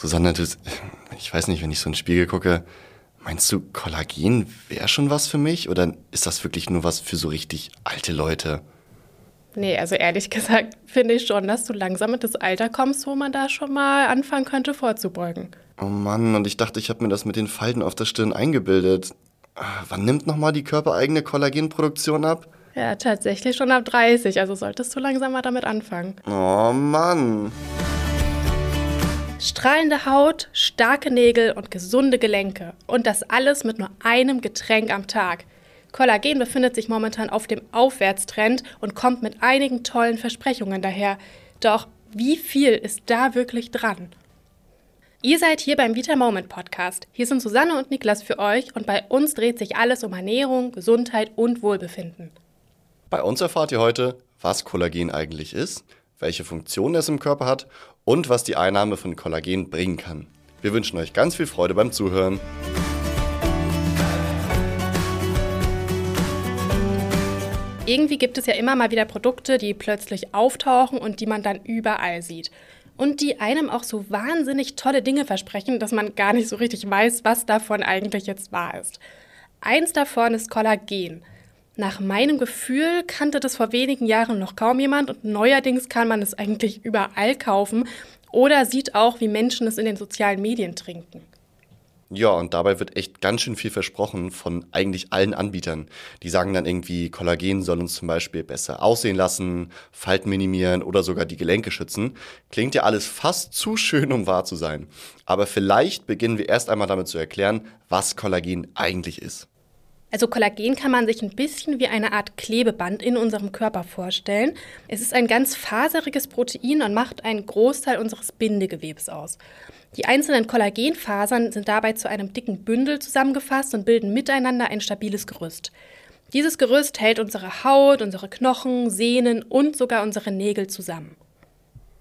Susanne, du, ich weiß nicht, wenn ich so in den Spiegel gucke, meinst du, Kollagen wäre schon was für mich oder ist das wirklich nur was für so richtig alte Leute? Nee, also ehrlich gesagt finde ich schon, dass du langsam in das Alter kommst, wo man da schon mal anfangen könnte vorzubeugen. Oh Mann, und ich dachte, ich habe mir das mit den Falten auf der Stirn eingebildet. Ah, wann nimmt nochmal die körpereigene Kollagenproduktion ab? Ja, tatsächlich schon ab 30, also solltest du langsam mal damit anfangen. Oh Mann. Strahlende Haut, starke Nägel und gesunde Gelenke. Und das alles mit nur einem Getränk am Tag. Kollagen befindet sich momentan auf dem Aufwärtstrend und kommt mit einigen tollen Versprechungen daher. Doch wie viel ist da wirklich dran? Ihr seid hier beim Vita Moment Podcast. Hier sind Susanne und Niklas für euch und bei uns dreht sich alles um Ernährung, Gesundheit und Wohlbefinden. Bei uns erfahrt ihr heute, was Kollagen eigentlich ist, welche Funktion es im Körper hat und was die Einnahme von Kollagen bringen kann. Wir wünschen euch ganz viel Freude beim Zuhören. Irgendwie gibt es ja immer mal wieder Produkte, die plötzlich auftauchen und die man dann überall sieht. Und die einem auch so wahnsinnig tolle Dinge versprechen, dass man gar nicht so richtig weiß, was davon eigentlich jetzt wahr ist. Eins davon ist Kollagen. Nach meinem Gefühl kannte das vor wenigen Jahren noch kaum jemand und neuerdings kann man es eigentlich überall kaufen oder sieht auch, wie Menschen es in den sozialen Medien trinken. Ja, und dabei wird echt ganz schön viel versprochen von eigentlich allen Anbietern. Die sagen dann irgendwie, Kollagen soll uns zum Beispiel besser aussehen lassen, Falten minimieren oder sogar die Gelenke schützen. Klingt ja alles fast zu schön, um wahr zu sein. Aber vielleicht beginnen wir erst einmal damit zu erklären, was Kollagen eigentlich ist. Also Kollagen kann man sich ein bisschen wie eine Art Klebeband in unserem Körper vorstellen. Es ist ein ganz faseriges Protein und macht einen Großteil unseres Bindegewebs aus. Die einzelnen Kollagenfasern sind dabei zu einem dicken Bündel zusammengefasst und bilden miteinander ein stabiles Gerüst. Dieses Gerüst hält unsere Haut, unsere Knochen, Sehnen und sogar unsere Nägel zusammen.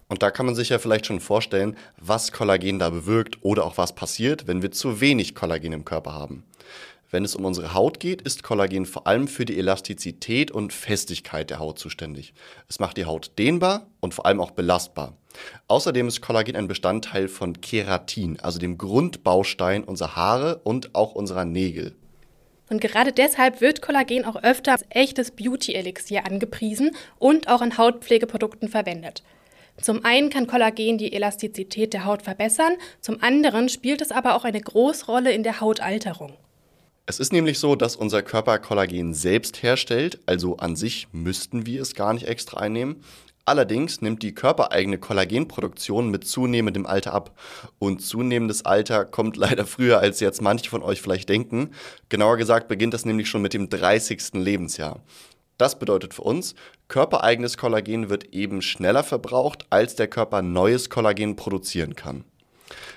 Und da kann man sich ja vielleicht schon vorstellen, was Kollagen da bewirkt oder auch was passiert, wenn wir zu wenig Kollagen im Körper haben. Wenn es um unsere Haut geht, ist Kollagen vor allem für die Elastizität und Festigkeit der Haut zuständig. Es macht die Haut dehnbar und vor allem auch belastbar. Außerdem ist Kollagen ein Bestandteil von Keratin, also dem Grundbaustein unserer Haare und auch unserer Nägel. Und gerade deshalb wird Kollagen auch öfter als echtes Beauty-Elixier angepriesen und auch in Hautpflegeprodukten verwendet. Zum einen kann Kollagen die Elastizität der Haut verbessern, zum anderen spielt es aber auch eine Großrolle in der Hautalterung. Es ist nämlich so, dass unser Körper Kollagen selbst herstellt, also an sich müssten wir es gar nicht extra einnehmen. Allerdings nimmt die körpereigene Kollagenproduktion mit zunehmendem Alter ab. Und zunehmendes Alter kommt leider früher, als jetzt manche von euch vielleicht denken. Genauer gesagt beginnt das nämlich schon mit dem 30. Lebensjahr. Das bedeutet für uns, körpereigenes Kollagen wird eben schneller verbraucht, als der Körper neues Kollagen produzieren kann.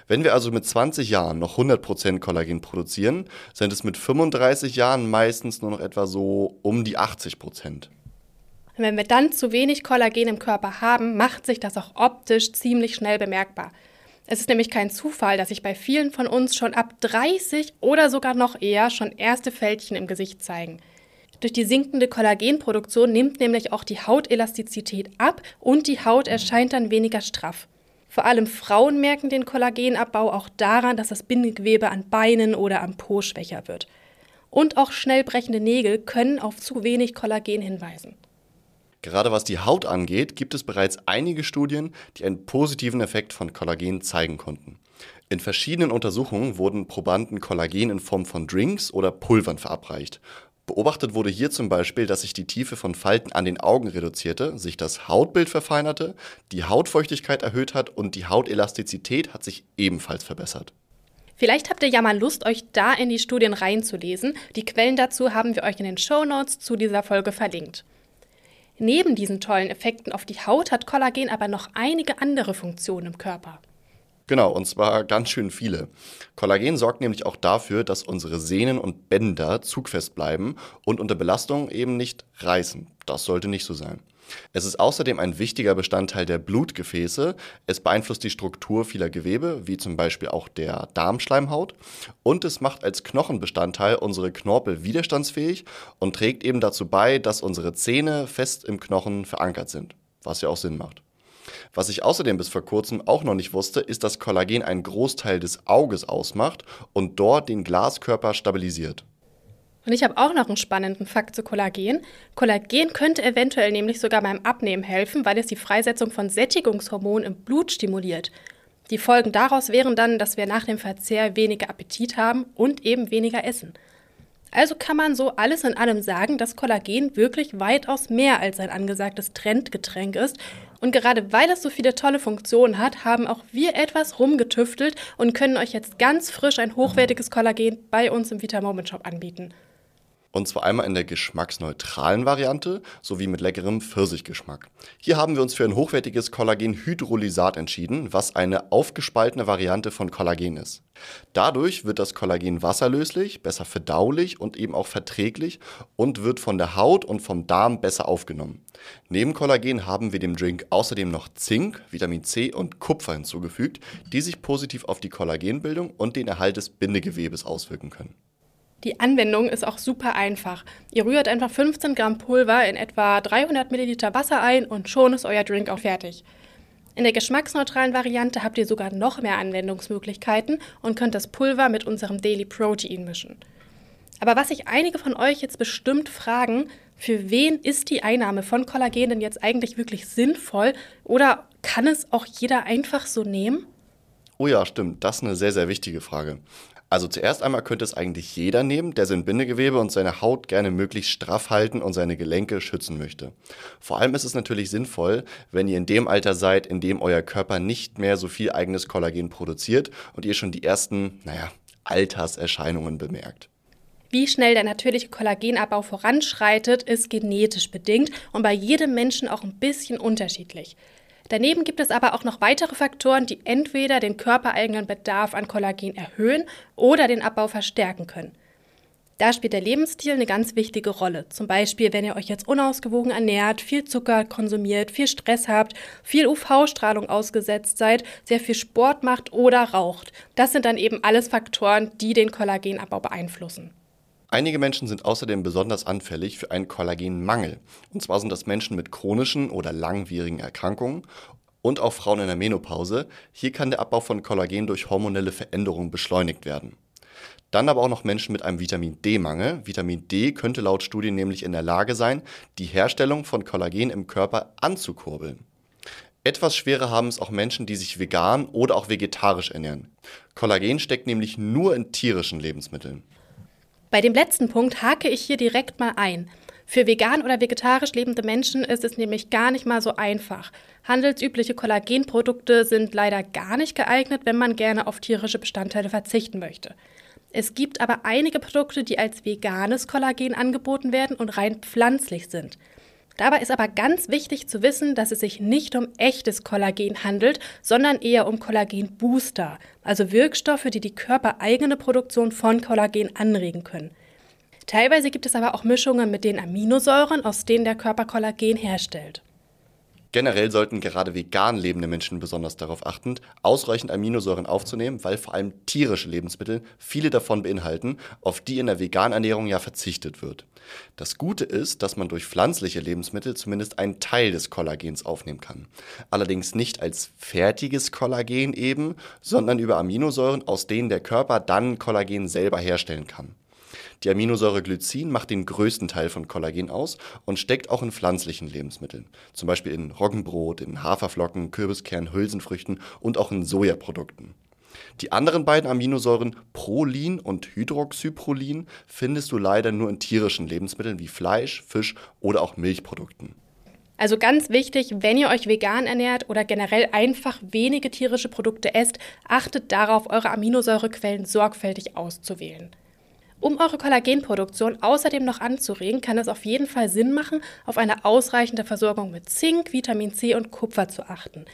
Wenn wir also mit 20 Jahren noch 100% Kollagen produzieren, sind es mit 35 Jahren meistens nur noch etwa so um die 80%. Wenn wir dann zu wenig Kollagen im Körper haben, macht sich das auch optisch ziemlich schnell bemerkbar. Es ist nämlich kein Zufall, dass sich bei vielen von uns schon ab 30 oder sogar noch eher schon erste Fältchen im Gesicht zeigen. Durch die sinkende Kollagenproduktion nimmt nämlich auch die Hautelastizität ab und die Haut erscheint dann weniger straff. Vor allem Frauen merken den Kollagenabbau auch daran, dass das Bindegewebe an Beinen oder am Po schwächer wird. Und auch schnell brechende Nägel können auf zu wenig Kollagen hinweisen. Gerade was die Haut angeht, gibt es bereits einige Studien, die einen positiven Effekt von Kollagen zeigen konnten. In verschiedenen Untersuchungen wurden Probanden Kollagen in Form von Drinks oder Pulvern verabreicht. Beobachtet wurde hier zum Beispiel, dass sich die Tiefe von Falten an den Augen reduzierte, sich das Hautbild verfeinerte, die Hautfeuchtigkeit erhöht hat und die Hautelastizität hat sich ebenfalls verbessert. Vielleicht habt ihr ja mal Lust, euch da in die Studien reinzulesen. Die Quellen dazu haben wir euch in den Show Notes zu dieser Folge verlinkt. Neben diesen tollen Effekten auf die Haut hat Kollagen aber noch einige andere Funktionen im Körper. Genau, und zwar ganz schön viele. Kollagen sorgt nämlich auch dafür, dass unsere Sehnen und Bänder zugfest bleiben und unter Belastung eben nicht reißen. Das sollte nicht so sein. Es ist außerdem ein wichtiger Bestandteil der Blutgefäße. Es beeinflusst die Struktur vieler Gewebe, wie zum Beispiel auch der Darmschleimhaut. Und es macht als Knochenbestandteil unsere Knorpel widerstandsfähig und trägt eben dazu bei, dass unsere Zähne fest im Knochen verankert sind, was ja auch Sinn macht. Was ich außerdem bis vor kurzem auch noch nicht wusste, ist, dass Kollagen einen Großteil des Auges ausmacht und dort den Glaskörper stabilisiert. Und ich habe auch noch einen spannenden Fakt zu Kollagen. Kollagen könnte eventuell nämlich sogar beim Abnehmen helfen, weil es die Freisetzung von Sättigungshormonen im Blut stimuliert. Die Folgen daraus wären dann, dass wir nach dem Verzehr weniger Appetit haben und eben weniger essen. Also kann man so alles in allem sagen, dass Kollagen wirklich weitaus mehr als ein angesagtes Trendgetränk ist. Und gerade weil es so viele tolle Funktionen hat, haben auch wir etwas rumgetüftelt und können euch jetzt ganz frisch ein hochwertiges Kollagen bei uns im Vita Moment Shop anbieten. Und zwar einmal in der geschmacksneutralen Variante sowie mit leckerem Pfirsichgeschmack. Hier haben wir uns für ein hochwertiges Kollagenhydrolysat entschieden, was eine aufgespaltene Variante von Kollagen ist. Dadurch wird das Kollagen wasserlöslich, besser verdaulich und eben auch verträglich und wird von der Haut und vom Darm besser aufgenommen. Neben Kollagen haben wir dem Drink außerdem noch Zink, Vitamin C und Kupfer hinzugefügt, die sich positiv auf die Kollagenbildung und den Erhalt des Bindegewebes auswirken können. Die Anwendung ist auch super einfach. Ihr rührt einfach 15 Gramm Pulver in etwa 300 Milliliter Wasser ein und schon ist euer Drink auch fertig. In der geschmacksneutralen Variante habt ihr sogar noch mehr Anwendungsmöglichkeiten und könnt das Pulver mit unserem Daily Protein mischen. Aber was sich einige von euch jetzt bestimmt fragen, für wen ist die Einnahme von Kollagen denn jetzt eigentlich wirklich sinnvoll oder kann es auch jeder einfach so nehmen? Oh ja, stimmt. Das ist eine sehr, sehr wichtige Frage. Also zuerst einmal könnte es eigentlich jeder nehmen, der sein Bindegewebe und seine Haut gerne möglichst straff halten und seine Gelenke schützen möchte. Vor allem ist es natürlich sinnvoll, wenn ihr in dem Alter seid, in dem euer Körper nicht mehr so viel eigenes Kollagen produziert und ihr schon die ersten, naja, Alterserscheinungen bemerkt. Wie schnell der natürliche Kollagenabbau voranschreitet, ist genetisch bedingt und bei jedem Menschen auch ein bisschen unterschiedlich. Daneben gibt es aber auch noch weitere Faktoren, die entweder den körpereigenen Bedarf an Kollagen erhöhen oder den Abbau verstärken können. Da spielt der Lebensstil eine ganz wichtige Rolle. Zum Beispiel, wenn ihr euch jetzt unausgewogen ernährt, viel Zucker konsumiert, viel Stress habt, viel UV-Strahlung ausgesetzt seid, sehr viel Sport macht oder raucht. Das sind dann eben alles Faktoren, die den Kollagenabbau beeinflussen. Einige Menschen sind außerdem besonders anfällig für einen Kollagenmangel. Und zwar sind das Menschen mit chronischen oder langwierigen Erkrankungen und auch Frauen in der Menopause. Hier kann der Abbau von Kollagen durch hormonelle Veränderungen beschleunigt werden. Dann aber auch noch Menschen mit einem Vitamin D-Mangel. Vitamin D könnte laut Studien nämlich in der Lage sein, die Herstellung von Kollagen im Körper anzukurbeln. Etwas schwerer haben es auch Menschen, die sich vegan oder auch vegetarisch ernähren. Kollagen steckt nämlich nur in tierischen Lebensmitteln. Bei dem letzten Punkt hake ich hier direkt mal ein. Für vegan oder vegetarisch lebende Menschen ist es nämlich gar nicht mal so einfach. Handelsübliche Kollagenprodukte sind leider gar nicht geeignet, wenn man gerne auf tierische Bestandteile verzichten möchte. Es gibt aber einige Produkte, die als veganes Kollagen angeboten werden und rein pflanzlich sind. Dabei ist aber ganz wichtig zu wissen, dass es sich nicht um echtes Kollagen handelt, sondern eher um Kollagenbooster, also Wirkstoffe, die die körpereigene Produktion von Kollagen anregen können. Teilweise gibt es aber auch Mischungen mit den Aminosäuren, aus denen der Körper Kollagen herstellt. Generell sollten gerade vegan lebende Menschen besonders darauf achten, ausreichend Aminosäuren aufzunehmen, weil vor allem tierische Lebensmittel viele davon beinhalten, auf die in der Veganernährung ja verzichtet wird. Das Gute ist, dass man durch pflanzliche Lebensmittel zumindest einen Teil des Kollagens aufnehmen kann. Allerdings nicht als fertiges Kollagen eben, sondern über Aminosäuren, aus denen der Körper dann Kollagen selber herstellen kann. Die Aminosäure Glycin macht den größten Teil von Kollagen aus und steckt auch in pflanzlichen Lebensmitteln, zum Beispiel in Roggenbrot, in Haferflocken, Kürbiskern, Hülsenfrüchten und auch in Sojaprodukten. Die anderen beiden Aminosäuren Prolin und Hydroxyprolin findest du leider nur in tierischen Lebensmitteln wie Fleisch, Fisch oder auch Milchprodukten. Also ganz wichtig, wenn ihr euch vegan ernährt oder generell einfach wenige tierische Produkte esst, achtet darauf, eure Aminosäurequellen sorgfältig auszuwählen. Um eure Kollagenproduktion außerdem noch anzuregen, kann es auf jeden Fall Sinn machen, auf eine ausreichende Versorgung mit Zink, Vitamin C und Kupfer zu achten.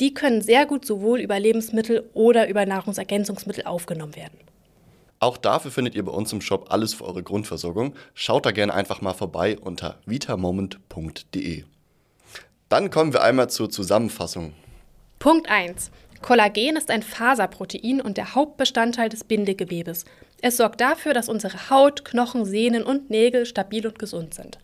Die können sehr gut sowohl über Lebensmittel oder über Nahrungsergänzungsmittel aufgenommen werden. Auch dafür findet ihr bei uns im Shop alles für eure Grundversorgung. Schaut da gerne einfach mal vorbei unter vitamoment.de. Dann kommen wir einmal zur Zusammenfassung. Punkt 1. Kollagen ist ein Faserprotein und der Hauptbestandteil des Bindegewebes. Es sorgt dafür, dass unsere Haut, Knochen, Sehnen und Nägel stabil und gesund sind.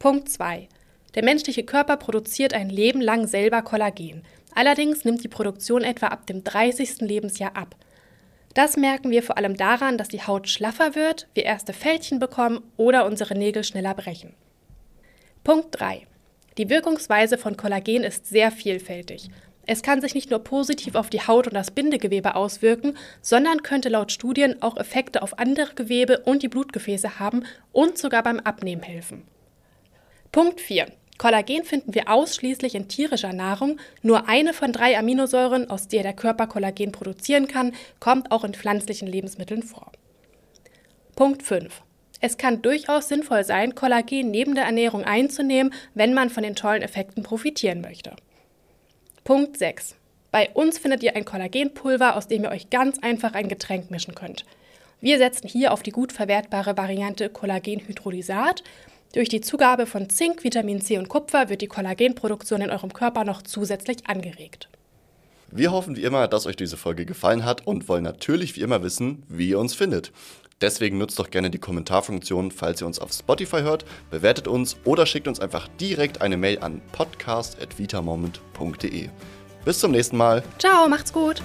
Punkt 2. Der menschliche Körper produziert ein Leben lang selber Kollagen. Allerdings nimmt die Produktion etwa ab dem 30. Lebensjahr ab. Das merken wir vor allem daran, dass die Haut schlaffer wird, wir erste Fältchen bekommen oder unsere Nägel schneller brechen. Punkt 3. Die Wirkungsweise von Kollagen ist sehr vielfältig. Es kann sich nicht nur positiv auf die Haut und das Bindegewebe auswirken, sondern könnte laut Studien auch Effekte auf andere Gewebe und die Blutgefäße haben und sogar beim Abnehmen helfen. Punkt 4. Kollagen finden wir ausschließlich in tierischer Nahrung. Nur eine von drei Aminosäuren, aus der der Körper Kollagen produzieren kann, kommt auch in pflanzlichen Lebensmitteln vor. Punkt 5. Es kann durchaus sinnvoll sein, Kollagen neben der Ernährung einzunehmen, wenn man von den tollen Effekten profitieren möchte. Punkt 6. Bei uns findet ihr ein Kollagenpulver, aus dem ihr euch ganz einfach ein Getränk mischen könnt. Wir setzen hier auf die gut verwertbare Variante Kollagenhydrolysat. Durch die Zugabe von Zink, Vitamin C und Kupfer wird die Kollagenproduktion in eurem Körper noch zusätzlich angeregt. Wir hoffen wie immer, dass euch diese Folge gefallen hat und wollen natürlich wie immer wissen, wie ihr uns findet. Deswegen nutzt doch gerne die Kommentarfunktion, falls ihr uns auf Spotify hört, bewertet uns oder schickt uns einfach direkt eine Mail an podcast.vitamoment.de. Bis zum nächsten Mal. Ciao, macht's gut.